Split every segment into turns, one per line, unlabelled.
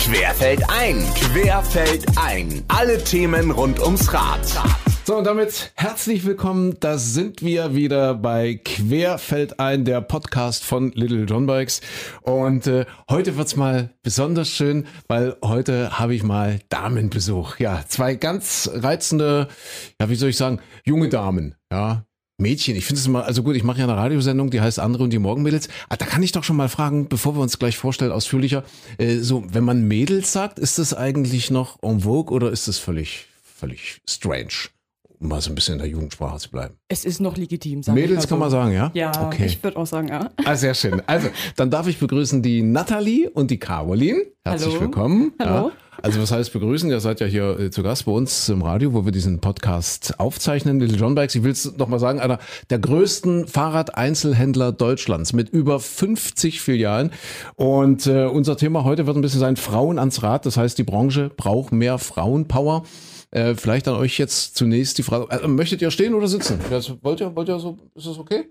Querfeld ein, Querfeld ein. Alle Themen rund ums Rad.
So, und damit herzlich willkommen. Da sind wir wieder bei Querfeld ein, der Podcast von Little John Bikes. Und äh, heute wird's mal besonders schön, weil heute habe ich mal Damenbesuch. Ja, zwei ganz reizende, ja, wie soll ich sagen, junge Damen. Ja, Mädchen, ich finde es immer, also gut, ich mache ja eine Radiosendung, die heißt Andere und die Morgenmädels. Ah, da kann ich doch schon mal fragen, bevor wir uns gleich vorstellen, ausführlicher, äh, so, wenn man Mädels sagt, ist das eigentlich noch en vogue oder ist das völlig, völlig strange? Um mal so ein bisschen in der Jugendsprache zu bleiben.
Es ist noch legitim, sag
Mädels kann man sagen, ja?
Ja,
Okay.
ich würde auch sagen, ja.
Ah, sehr schön. Also, dann darf ich begrüßen die Nathalie und die Caroline. Herzlich
Hallo.
willkommen.
Hallo.
Ja. Also, was heißt begrüßen? Ihr seid ja hier äh, zu Gast bei uns im Radio, wo wir diesen Podcast aufzeichnen. Little John Bikes, ich will es nochmal sagen, einer der größten Fahrradeinzelhändler Deutschlands mit über 50 Filialen. Und äh, unser Thema heute wird ein bisschen sein Frauen ans Rad. Das heißt, die Branche braucht mehr Frauenpower. Äh, vielleicht an euch jetzt zunächst die Frage, äh, möchtet ihr stehen oder sitzen? Das, wollt ihr, wollt ihr so, ist das okay?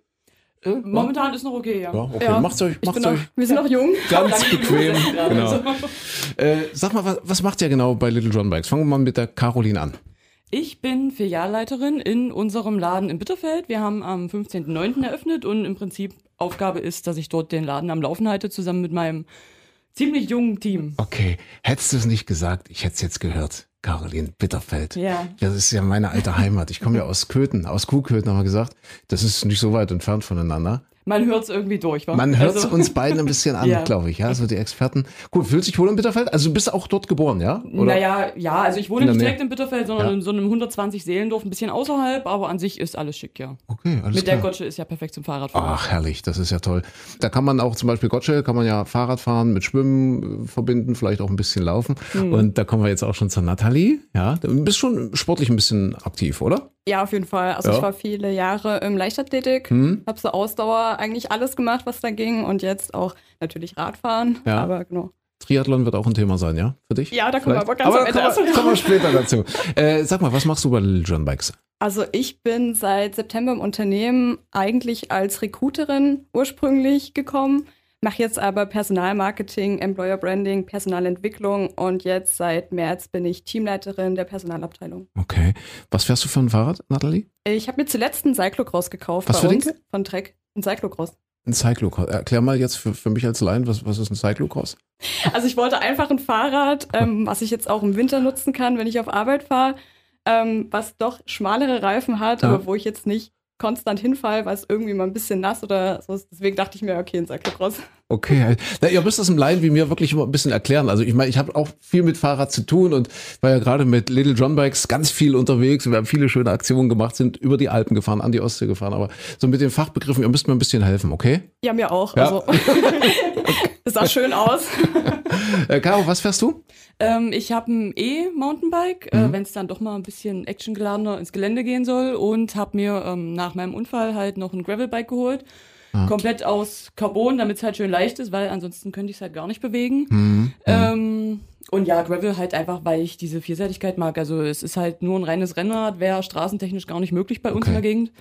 Äh, Momentan ist noch okay, ja.
Ja, okay.
Ja.
Macht's euch, macht's euch
noch, wir sind noch jung.
ganz bequem. Genau.
Also,
Äh, sag mal, was, was macht ihr genau bei Little John Bikes? Fangen wir mal mit der Caroline an.
Ich bin Filialleiterin in unserem Laden in Bitterfeld. Wir haben am 15.09. eröffnet und im Prinzip Aufgabe ist, dass ich dort den Laden am Laufen halte, zusammen mit meinem ziemlich jungen Team.
Okay, hättest du es nicht gesagt, ich hätte es jetzt gehört. Caroline Bitterfeld.
Ja.
Das ist ja meine alte Heimat. Ich komme ja aus Köthen, aus Kuhköthen, haben wir gesagt. Das ist nicht so weit entfernt voneinander.
Man hört es irgendwie durch, wa?
Man hört es
Also-
uns beiden ein bisschen an,
Ja.
glaube ich. Ja, so die Experten. Gut, fühlt sich wohl in Bitterfeld? Also du bist auch dort geboren, ja?
Naja, ja, also ich wohne nicht direkt in Bitterfeld, sondern
Ja.
in so einem 120 Seelendorf, ein bisschen außerhalb, aber an sich ist alles schick, ja.
Okay, alles
Mit
klar.
der Gotsche ist ja perfekt zum Fahrradfahren.
Ach, herrlich, das ist ja toll. Da kann man auch zum Beispiel Gottsche, kann man ja Fahrrad fahren, mit Schwimmen äh, verbinden, vielleicht auch ein bisschen laufen.
Hm.
Und da kommen wir jetzt auch schon zur Nathalie. Ja, du bist schon sportlich ein bisschen aktiv, oder?
Ja, auf jeden Fall. Also
Ja.
ich war viele Jahre im Leichtathletik,
Hm?
habe so Ausdauer eigentlich alles gemacht, was da ging und jetzt auch natürlich Radfahren.
Ja.
Aber genau.
Triathlon wird auch ein Thema sein, ja? Für dich?
Ja, da kommen wir
Vielleicht?
aber ganz am Ende
kommen, wir, kommen wir später dazu. Äh, sag mal, was machst du bei Little John Bikes?
Also ich bin seit September im Unternehmen eigentlich als Recruiterin ursprünglich gekommen, mache jetzt aber Personalmarketing, Employer Branding, Personalentwicklung und jetzt seit März bin ich Teamleiterin der Personalabteilung.
Okay. Was fährst du für ein Fahrrad, Nathalie?
Ich habe mir zuletzt einen Cyclocross gekauft
Was
bei
für
uns von Trek. Ein Cyclocross.
Ein Cyclocross. Erklär mal jetzt für, für mich als Laien, was, was ist ein Cyclocross?
Also ich wollte einfach ein Fahrrad, ähm, was ich jetzt auch im Winter nutzen kann, wenn ich auf Arbeit fahre, ähm, was doch schmalere Reifen hat,
Ja.
aber wo ich jetzt nicht konstant hinfall, weil es irgendwie mal ein bisschen nass oder so. Deswegen dachte ich mir, okay, ein Cyclocross.
Okay, na, ihr müsst das im Laien wie mir wirklich immer ein bisschen erklären. Also ich meine, ich habe auch viel mit Fahrrad zu tun und war ja gerade mit Little John Bikes ganz viel unterwegs. Wir haben viele schöne Aktionen gemacht, sind über die Alpen gefahren, an die Ostsee gefahren. Aber so mit den Fachbegriffen, ihr müsst mir ein bisschen helfen, okay?
Ja, mir auch.
Ja.
Also es sah schön aus.
Äh, Caro, was fährst du?
Ähm, ich habe ein E-Mountainbike,
Mhm.
äh, wenn es dann doch mal ein bisschen actiongeladener ins Gelände gehen soll und habe mir ähm, nach meinem Unfall halt noch ein Gravelbike geholt.
Ah.
Komplett aus Carbon, damit es halt schön leicht ist, weil ansonsten könnte ich es halt gar nicht bewegen.
Mhm.
Ähm, und ja, Gravel halt einfach, weil ich diese Vielseitigkeit mag. Also es ist halt nur ein reines Rennrad, wäre straßentechnisch gar nicht möglich bei uns
Okay.
in der Gegend.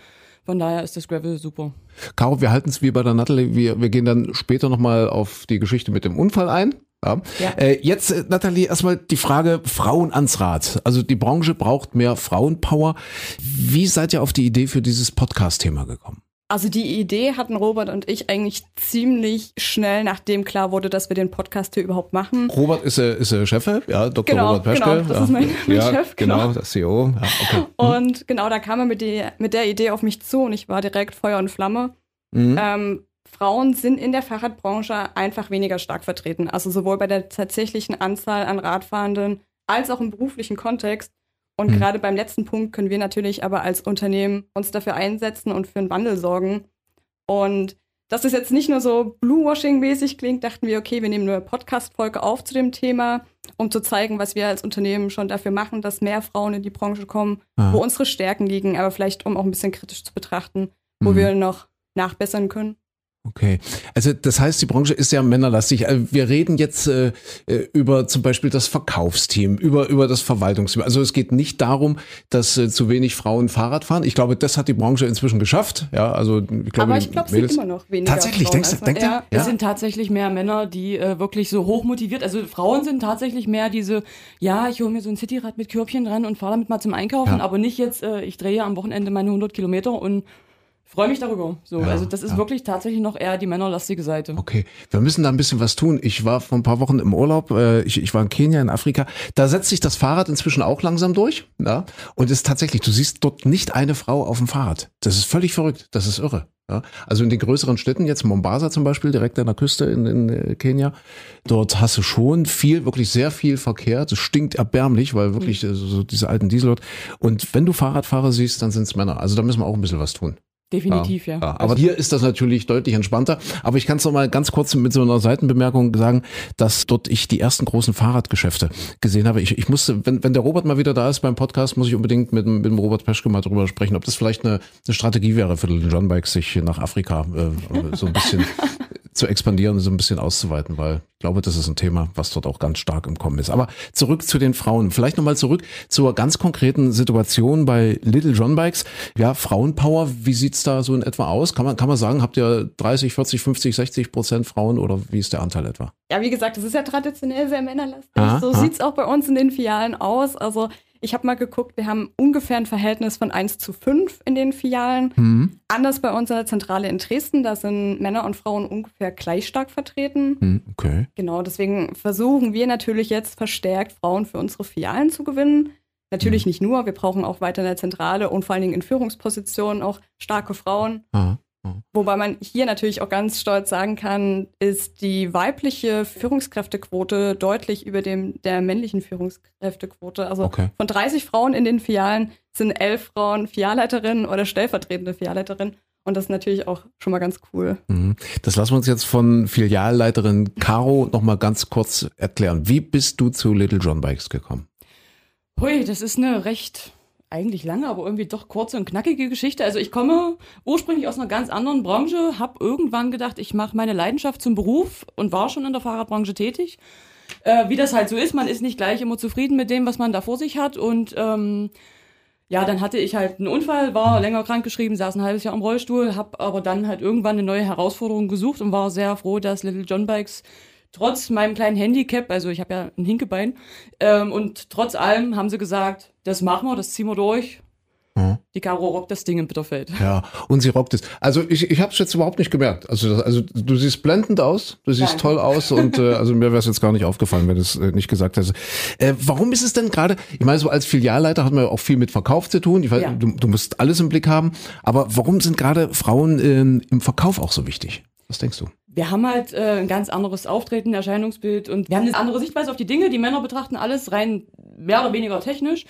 Von daher ist das Gravel super.
Caro, wir halten es wie bei der Nathalie. Wir, wir gehen dann später nochmal auf die Geschichte mit dem Unfall ein. Ja.
Ja.
Äh, jetzt, äh, Nathalie, erstmal die Frage Frauen ans Rad. Also die Branche braucht mehr Frauenpower. Wie seid ihr auf die Idee für dieses Podcast-Thema gekommen?
Also die Idee hatten Robert und ich eigentlich ziemlich schnell, nachdem klar wurde, dass wir den Podcast hier überhaupt machen.
Robert ist, äh, ist äh, Chef, ja, Dr.
Genau,
Robert Peschke.
genau, das
ja.
ist mein- mein
ja,
Chef,
Genau,
genau.
der CEO. Ja, okay.
Und genau, da kam er mit, die, mit der Idee auf mich zu und ich war direkt Feuer und Flamme.
Mhm.
Ähm, Frauen sind in der Fahrradbranche einfach weniger stark vertreten. Also sowohl bei der tatsächlichen Anzahl an Radfahrenden als auch im beruflichen Kontext. Und
Mhm.
gerade beim letzten Punkt können wir natürlich aber als Unternehmen uns dafür einsetzen und für einen Wandel sorgen. Und dass es jetzt nicht nur so Bluewashing-mäßig klingt, dachten wir, okay, wir nehmen eine Podcast-Folge auf zu dem Thema, um zu zeigen, was wir als Unternehmen schon dafür machen, dass mehr Frauen in die Branche kommen,
Ah.
wo unsere Stärken liegen, aber vielleicht um auch ein bisschen kritisch zu betrachten, wo
Mhm.
wir noch nachbessern können.
Okay, also das heißt, die Branche ist ja männerlastig. Also wir reden jetzt äh, äh, über zum Beispiel das Verkaufsteam, über, über das Verwaltungsteam. Also es geht nicht darum, dass äh, zu wenig Frauen Fahrrad fahren. Ich glaube, das hat die Branche inzwischen geschafft. Ja, also ich glaube,
Aber ich glaube, es sind immer noch weniger
Tatsächlich,
Frauen
denkst du,
als-
denkt ihr?
ja.
Es sind tatsächlich mehr Männer, die äh, wirklich so hoch motiviert, also Frauen sind tatsächlich mehr diese, ja, ich hole mir so ein Cityrad mit Körbchen dran und fahre damit mal zum Einkaufen,
Ja.
aber nicht jetzt, äh, ich drehe am Wochenende meine 100 Kilometer und freue mich darüber. So,
Ja,
also das ist
ja.
wirklich tatsächlich noch eher die männerlastige Seite.
Okay, wir müssen da ein bisschen was tun. Ich war vor ein paar Wochen im Urlaub, äh, ich, ich war in Kenia, in Afrika. Da setzt sich das Fahrrad inzwischen auch langsam durch. Ja? Und es ist tatsächlich, du siehst dort nicht eine Frau auf dem Fahrrad. Das ist völlig verrückt. Das ist irre. Ja? Also in den größeren Städten, jetzt Mombasa zum Beispiel, direkt an der Küste in, in äh, Kenia, dort hast du schon viel, wirklich sehr viel Verkehr. Das stinkt erbärmlich, weil wirklich äh, so diese alten Diesel. Und wenn du Fahrradfahrer siehst, dann sind es Männer. Also da müssen wir auch ein bisschen was tun.
Definitiv, ja.
Ja, aber hier ist das natürlich deutlich entspannter. Aber ich kann es noch mal ganz kurz mit so einer Seitenbemerkung sagen, dass dort ich die ersten großen Fahrradgeschäfte gesehen habe. Ich, ich musste, wenn, wenn der Robert mal wieder da ist beim Podcast, muss ich unbedingt mit, dem- mit dem Robert Peschke mal drüber sprechen, ob das vielleicht eine, eine Strategie wäre für den John Bikes, sich nach Afrika äh, so ein bisschen zu expandieren, so ein bisschen auszuweiten, weil ich glaube, das ist ein Thema, was dort auch ganz stark im Kommen ist. Aber zurück zu den Frauen. Vielleicht nochmal zurück zur ganz konkreten Situation bei Little John Bikes. Ja, Frauenpower, wie sieht's da so in etwa aus? Kann man, kann man sagen, habt ihr 30, 40, 50, 60 Prozent Frauen oder wie ist der Anteil etwa?
Ja, wie gesagt, es ist ja traditionell sehr männerlastig.
Aha,
so
aha.
sieht's auch bei uns in den Filialen aus. Also ich habe mal geguckt, wir haben ungefähr ein Verhältnis von 1 zu 5 in den Filialen.
Hm,
Anders bei uns in der Zentrale in Dresden, da sind Männer und Frauen ungefähr gleich stark vertreten.
hm, okay.
Genau, deswegen versuchen wir natürlich jetzt verstärkt Frauen für unsere Filialen zu gewinnen. Natürlich nicht nur, wir brauchen auch weiter in der Zentrale und vor allen Dingen in Führungspositionen auch starke Frauen.
Aha.
Wobei man hier natürlich auch ganz stolz sagen kann, ist die weibliche Führungskräftequote deutlich über dem der männlichen Führungskräftequote. Also
Okay.
von 30 Frauen in den Filialen sind elf Frauen Filialleiterinnen oder stellvertretende Filialleiterinnen. Und das ist natürlich auch schon mal ganz cool.
Mhm. Das lassen wir uns jetzt von Filialleiterin Caro noch mal ganz kurz erklären. Wie bist du zu Little John Bikes gekommen?
Hui, das ist eine recht eigentlich lange, aber irgendwie doch kurze und knackige Geschichte. Also ich komme ursprünglich aus einer ganz anderen Branche, habe irgendwann gedacht, ich mache meine Leidenschaft zum Beruf und war schon in der Fahrradbranche tätig. Äh, wie das halt so ist, man ist nicht gleich immer zufrieden mit dem, was man da vor sich hat und ähm, ja, dann hatte ich halt einen Unfall, war länger krankgeschrieben, saß ein halbes Jahr im Rollstuhl, habe aber dann halt irgendwann eine neue Herausforderung gesucht und war sehr froh, dass Little John Bikes trotz meinem kleinen Handicap, also ich habe ja ein Hinkebein, ähm, und trotz allem haben sie gesagt, das machen wir, das ziehen wir durch.
Mhm.
Die Caro rockt das Ding in Bitterfeld.
Ja, und sie rockt es. Also ich, ich habe es jetzt überhaupt nicht gemerkt. Also, das, also du siehst blendend aus, du siehst
Danke.
toll aus und äh, also mir wäre es jetzt gar nicht aufgefallen, wenn du es äh, nicht gesagt hättest. Äh, warum ist es denn gerade, ich meine, so als Filialleiter hat man ja auch viel mit Verkauf zu tun. Ich weiß,
Ja.
du, du musst alles im Blick haben. Aber warum sind gerade Frauen ähm, im Verkauf auch so wichtig? Was denkst du?
Wir haben halt äh, ein ganz anderes Auftreten, Erscheinungsbild und wir haben eine andere Sichtweise auf die Dinge. Die Männer betrachten alles rein mehr oder weniger technisch.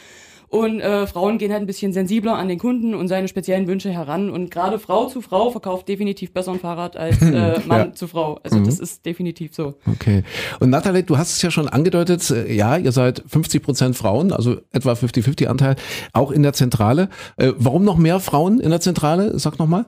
Und äh, Frauen gehen halt ein bisschen sensibler an den Kunden und seine speziellen Wünsche heran. Und gerade Frau zu Frau verkauft definitiv besser ein Fahrrad als äh, Mann
Ja.
zu Frau. Also das ist definitiv so.
Okay. Und Nathalie, du hast es ja schon angedeutet, äh, ja, ihr seid 50 Prozent Frauen, also etwa 50-50 Anteil, auch in der Zentrale. Äh, warum noch mehr Frauen in der Zentrale? Sag nochmal.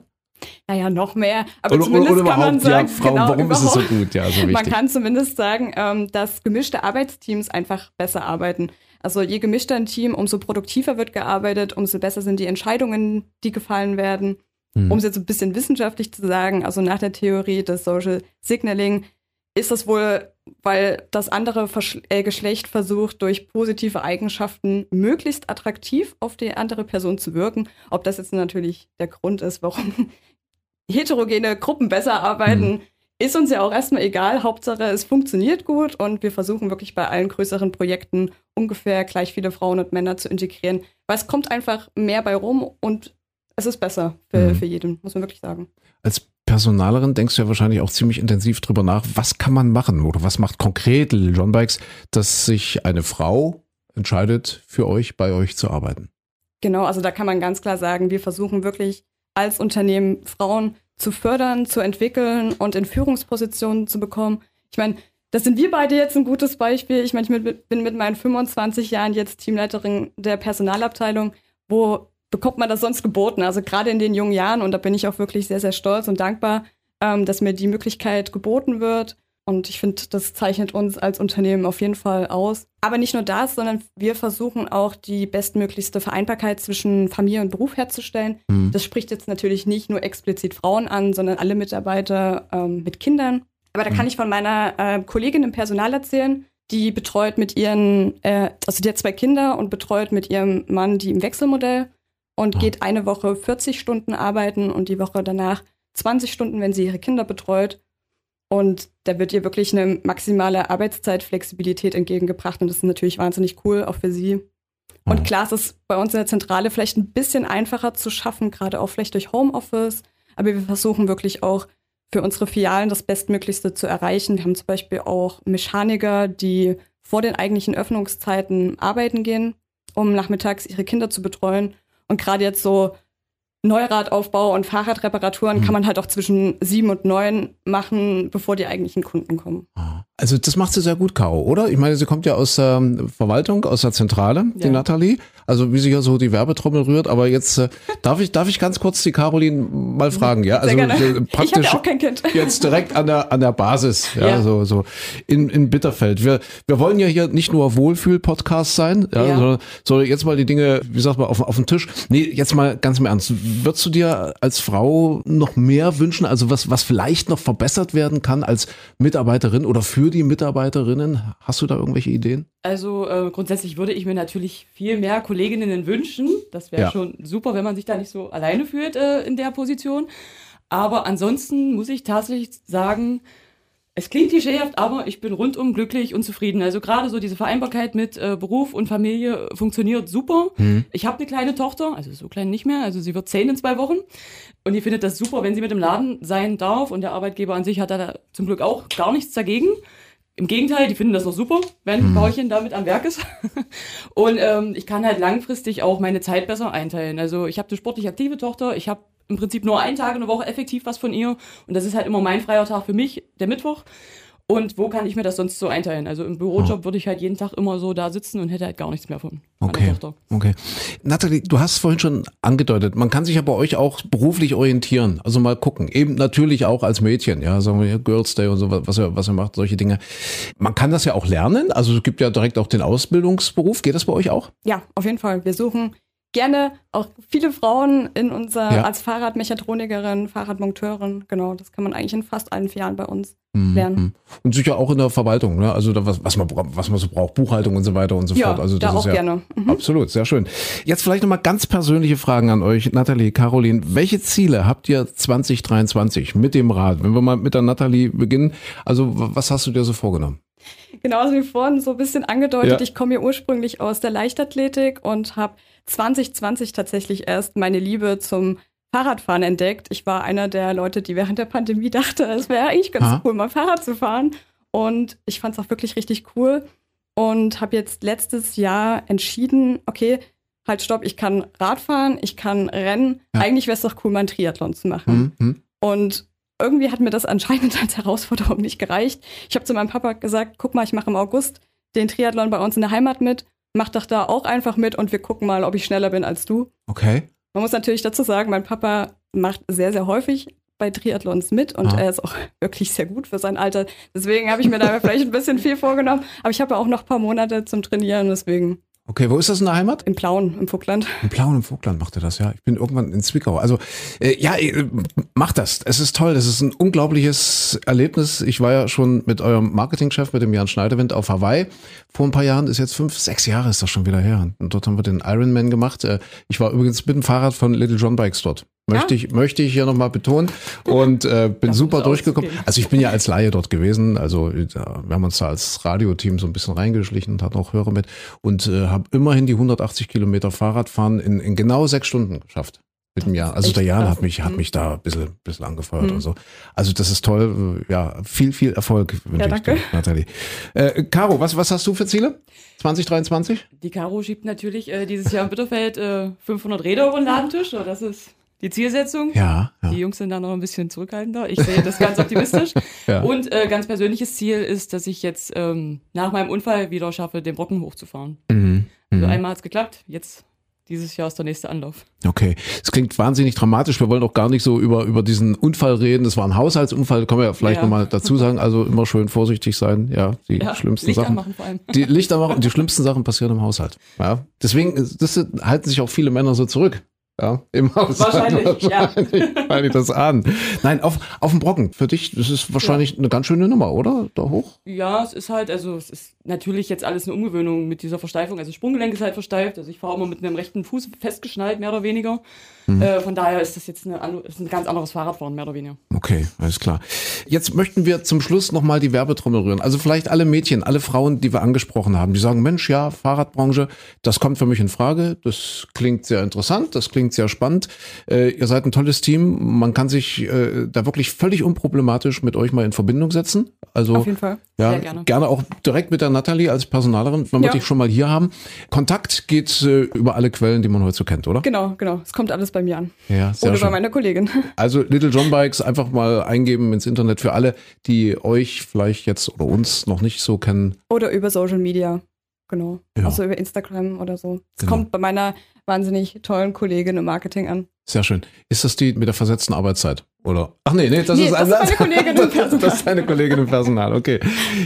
Naja, noch mehr. Aber zumindest kann man sagen,
ja, Frauen,
genau,
warum ist es so gut? Ja, so
Man kann zumindest sagen, ähm, dass gemischte Arbeitsteams einfach besser arbeiten. Also je gemischter ein Team, umso produktiver wird gearbeitet, umso besser sind die Entscheidungen, die gefallen werden.
Hm.
Um es jetzt ein bisschen wissenschaftlich zu sagen, also nach der Theorie des Social Signaling ist das wohl, weil das andere Versch äh, Geschlecht versucht, durch positive Eigenschaften möglichst attraktiv auf die andere Person zu wirken. Ob das jetzt natürlich der Grund ist, warum heterogene Gruppen besser arbeiten, ist uns ja auch erstmal egal. Hauptsache, es funktioniert gut und wir versuchen wirklich bei allen größeren Projekten ungefähr gleich viele Frauen und Männer zu integrieren, weil es kommt einfach mehr bei rum und es ist besser für,
Mhm.
für jeden, muss man wirklich sagen.
Als Personalerin denkst du ja wahrscheinlich auch ziemlich intensiv drüber nach, was kann man machen oder was macht konkret John Bikes, dass sich eine Frau entscheidet, für euch, bei euch zu arbeiten.
Genau, also da kann man ganz klar sagen, wir versuchen wirklich als Unternehmen Frauen zu fördern, zu entwickeln und in Führungspositionen zu bekommen. Ich meine, das sind wir beide jetzt ein gutes Beispiel. Ich meine, ich bin mit meinen 25 Jahren jetzt Teamleiterin der Personalabteilung. Wo bekommt man das sonst geboten? Also gerade in den jungen Jahren, und da bin ich auch wirklich sehr, sehr stolz und dankbar, ähm, dass mir die Möglichkeit geboten wird. Und ich finde, das zeichnet uns als Unternehmen auf jeden Fall aus. Aber nicht nur das, sondern wir versuchen auch die bestmöglichste Vereinbarkeit zwischen Familie und Beruf herzustellen. Mhm. Das spricht jetzt natürlich nicht nur explizit Frauen an, sondern alle Mitarbeiter ähm, mit Kindern. Aber da mhm. kann ich von meiner äh, Kollegin im Personal erzählen, die betreut mit ihren, äh, also die hat zwei Kinder und betreut mit ihrem Mann die im Wechselmodell und oh. geht eine Woche 40 Stunden arbeiten und die Woche danach 20 Stunden, wenn sie ihre Kinder betreut. Und da wird ihr wirklich eine maximale Arbeitszeitflexibilität entgegengebracht. Und das ist natürlich wahnsinnig cool, auch für sie. Und klar, es ist bei uns in der Zentrale vielleicht ein bisschen einfacher zu schaffen, gerade auch vielleicht durch Homeoffice. Aber wir versuchen wirklich auch für unsere Filialen das Bestmöglichste zu erreichen. Wir haben zum Beispiel auch Mechaniker, die vor den eigentlichen Öffnungszeiten arbeiten gehen, um nachmittags ihre Kinder zu betreuen. Und gerade jetzt so Neuradaufbau und Fahrradreparaturen mhm. kann man halt auch zwischen sieben und neun machen, bevor die eigentlichen Kunden kommen.
Ah. Also das macht sie sehr gut, Caro, oder? Ich meine, sie kommt ja aus der ähm, Verwaltung, aus der Zentrale, ja. die Nathalie. Also wie sich ja so die Werbetrommel rührt. Aber jetzt äh, darf ich darf ich ganz kurz die Caroline mal fragen, ja?
Also
äh,
praktisch ich auch kein Kind.
jetzt direkt an der an der Basis, ja, ja. so so in, in Bitterfeld. Wir wir wollen ja hier nicht nur Wohlfühl-Podcast sein, ja, ja. sondern so jetzt mal die Dinge, wie sagt man, auf auf den Tisch. Nee, jetzt mal ganz im Ernst. Würdest du dir als Frau noch mehr wünschen? Also was was vielleicht noch verbessert werden kann als Mitarbeiterin oder für die Mitarbeiterinnen? Hast du da irgendwelche Ideen?
Also äh, grundsätzlich würde ich mir natürlich viel mehr Kolleginnen wünschen. Das wäre ja. schon super, wenn man sich da nicht so alleine fühlt äh, in der Position. Aber ansonsten muss ich tatsächlich sagen, es klingt klischeehaft, aber ich bin rundum glücklich und zufrieden. Also gerade so diese Vereinbarkeit mit äh, Beruf und Familie funktioniert super. Mhm. Ich habe eine kleine Tochter, also so klein nicht mehr, also sie wird zehn in zwei Wochen. Und ihr findet das super, wenn sie mit dem Laden sein darf. Und der Arbeitgeber an sich hat da zum Glück auch gar nichts dagegen. Im Gegenteil, die finden das noch super, wenn mhm. Bauchen damit am Werk ist. und ähm, ich kann halt langfristig auch meine Zeit besser einteilen. Also ich habe eine sportlich aktive Tochter, ich habe im Prinzip nur einen Tag in der Woche effektiv was von ihr. Und das ist halt immer mein freier Tag für mich, der Mittwoch. Und wo kann ich mir das sonst so einteilen? Also im Bürojob oh. würde ich halt jeden Tag immer so da sitzen und hätte halt gar nichts mehr von
okay. meiner Tochter. Okay. Nathalie, du hast vorhin schon angedeutet, man kann sich ja bei euch auch beruflich orientieren. Also mal gucken. Eben natürlich auch als Mädchen, ja, sagen wir hier Girls Day und so, was ihr, was ihr macht, solche Dinge. Man kann das ja auch lernen. Also es gibt ja direkt auch den Ausbildungsberuf. Geht das bei euch auch?
Ja, auf jeden Fall. Wir suchen gerne auch viele Frauen in unser, ja. als Fahrradmechatronikerin, Fahrradmonteurin, genau, das kann man eigentlich in fast allen vier Jahren bei uns mhm. lernen.
Und sicher auch in der Verwaltung, ne? Also da, was, was, man, was man so braucht, Buchhaltung und so weiter und so
ja,
fort. Also
das
da
ist auch
ja
gerne.
Mhm. Absolut, sehr schön. Jetzt vielleicht nochmal ganz persönliche Fragen an euch, Nathalie, Caroline. Welche Ziele habt ihr 2023 mit dem Rad? Wenn wir mal mit der Nathalie beginnen, also was hast du dir so vorgenommen?
Genauso wie vorhin so ein bisschen angedeutet, ja. ich komme ja ursprünglich aus der Leichtathletik und habe 2020 tatsächlich erst meine Liebe zum Fahrradfahren entdeckt. Ich war einer der Leute, die während der Pandemie dachte, es wäre eigentlich ganz ha? cool, mal Fahrrad zu fahren. Und ich fand es auch wirklich richtig cool und habe jetzt letztes Jahr entschieden, okay, halt stopp, ich kann Radfahren, ich kann Rennen. Ja. Eigentlich wäre es doch cool, mal einen Triathlon zu machen. Mhm. mhm. Und irgendwie hat mir das anscheinend als Herausforderung nicht gereicht. Ich habe zu meinem Papa gesagt, guck mal, ich mache im August den Triathlon bei uns in der Heimat mit mach doch da auch einfach mit und wir gucken mal, ob ich schneller bin als du.
Okay.
Man muss natürlich dazu sagen, mein Papa macht sehr, sehr häufig bei Triathlons mit und ah. er ist auch wirklich sehr gut für sein Alter. Deswegen habe ich mir da vielleicht ein bisschen viel vorgenommen. Aber ich habe ja auch noch ein paar Monate zum Trainieren, deswegen
Okay, wo ist das in der Heimat?
In Plauen, im Vogtland.
In Plauen, im Vogtland macht er das, ja. Ich bin irgendwann in Zwickau. Also, äh, ja, äh, macht das. Es ist toll. Das ist ein unglaubliches Erlebnis. Ich war ja schon mit eurem Marketingchef, mit dem Jan Schneiderwind auf Hawaii. Vor ein paar Jahren, ist jetzt fünf, sechs Jahre ist das schon wieder her. Und dort haben wir den Ironman gemacht. Äh, ich war übrigens mit dem Fahrrad von Little John Bikes dort. Möchte, ja. ich, möchte ich hier nochmal betonen und äh, bin das super durchgekommen. Also ich bin ja als Laie dort gewesen, also wir haben uns da als Radioteam so ein bisschen reingeschlichen und hatten auch Hörer mit und äh, habe immerhin die 180 Kilometer Fahrradfahren in, in genau sechs Stunden geschafft mit dem Jahr. Also der Jan hat mich, hat mhm. mich da ein bisschen, bisschen angefeuert mhm. und so. Also das ist toll. Ja, viel, viel Erfolg
wünsche ja, danke.
ich dir, Nathalie. Äh, Caro, was, was hast du für Ziele? 2023?
Die Caro schiebt natürlich äh, dieses Jahr im Bitterfeld äh, 500 Räder über den Ladentisch. Das ist die Zielsetzung.
Ja,
ja. Die Jungs sind da noch ein bisschen zurückhaltender. Ich sehe das ganz optimistisch. ja. Und äh, ganz persönliches Ziel ist, dass ich jetzt ähm, nach meinem Unfall wieder schaffe, den Brocken hochzufahren. Mhm. Also mhm. einmal hat es geklappt, jetzt dieses Jahr ist der nächste Anlauf.
Okay, es klingt wahnsinnig dramatisch. Wir wollen auch gar nicht so über, über diesen Unfall reden. Das war ein Haushaltsunfall, können wir ja vielleicht
Ja.
nochmal dazu sagen. Also immer schön vorsichtig sein. Ja, die
Ja,
schlimmsten
Licht
Sachen.
anmachen vor allem.
Die Lichter machen die schlimmsten Sachen passieren im Haushalt. Ja, deswegen das halten sich auch viele Männer so zurück. Ja, im Haushalt.
Wahrscheinlich, ja.
Wahrscheinlich, weil ich das ahnen. Nein, auf, auf dem Brocken. Für dich, das ist wahrscheinlich eine ganz schöne Nummer, oder? Da hoch?
Ja, es ist halt, also es ist natürlich jetzt alles eine Umgewöhnung mit dieser Versteifung. Also Sprunggelenk ist halt versteift. Also ich fahre immer mit einem rechten Fuß festgeschnallt, mehr oder weniger.
Mhm.
Äh, von daher ist das jetzt eine, ist ein ganz anderes Fahrradfahren, mehr oder weniger.
Okay, alles klar. Jetzt möchten wir zum Schluss nochmal die Werbetrommel rühren. Also vielleicht alle Mädchen, alle Frauen, die wir angesprochen haben, die sagen, Mensch, ja, Fahrradbranche, das kommt für mich in Frage. Das klingt sehr interessant, das klingt sehr spannend. Äh, ihr seid ein tolles Team. Man kann sich äh, da wirklich völlig unproblematisch mit euch mal in Verbindung setzen. Also.
Auf jeden Fall.
ja,
Sehr gerne.
auch direkt mit der Nathalie als Personalerin, wenn wir
Ja.
dich schon mal hier haben. Kontakt geht äh, über alle Quellen, die man heute so kennt, oder?
Genau, genau. Es kommt alles bei mir an.
Ja, sehr
Oder
schön.
bei meiner Kollegin.
Also Little John Bikes einfach mal eingeben ins Internet für alle, die euch vielleicht jetzt oder uns noch nicht so kennen.
Oder über Social Media. Genau.
Ja.
Also über Instagram oder so. Es
Genau.
kommt bei meiner wahnsinnig tollen Kollegin im Marketing an.
Sehr schön. Ist das die mit der versetzten Arbeitszeit? Oder? Ach nee, nee, das
Nee,
ist
das ist meine Kollegin im
das,
Personal.
das ist deine Kollegin im Personal, okay.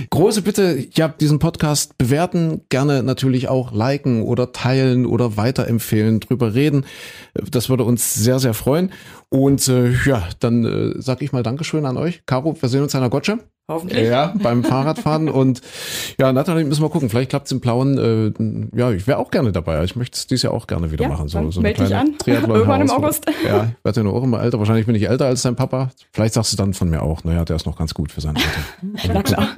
Große Bitte, ja, diesen Podcast bewerten, gerne natürlich auch liken oder teilen oder weiterempfehlen, drüber reden. Das würde uns sehr, sehr freuen. Und äh, ja, dann äh, sag ich mal Dankeschön an euch. Caro, wir sehen uns an der Gotsche.
Hoffentlich.
Ja, beim Fahrradfahren. Und ja, Nathalie, müssen wir gucken. Vielleicht klappt es im Plauen. Äh, ja, ich wäre auch gerne dabei. Ich möchte es dieses Jahr auch gerne wieder
Ja,
machen. So, so eine
meld dich an.
Triathlon
Irgendwann im. August.
Ja, ich werde ja nur auch immer älter. Wahrscheinlich bin ich älter als dein Papa. Vielleicht sagst du dann von mir auch, naja, der ist noch ganz gut für sein Alter.
Na klar.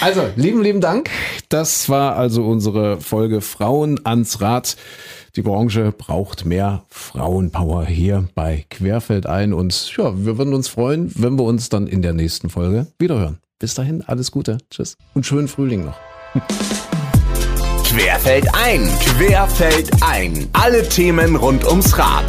Also, lieben, lieben Dank. Das war also unsere Folge Frauen ans Rad. Die Branche braucht mehr Frauenpower hier bei Querfeld ein. Und ja, wir würden uns freuen, wenn wir uns dann in der nächsten Folge wiederhören. Bis dahin, alles Gute. Tschüss. Und schönen Frühling noch.
Querfeld ein, Querfeld ein. Alle Themen rund ums Rad.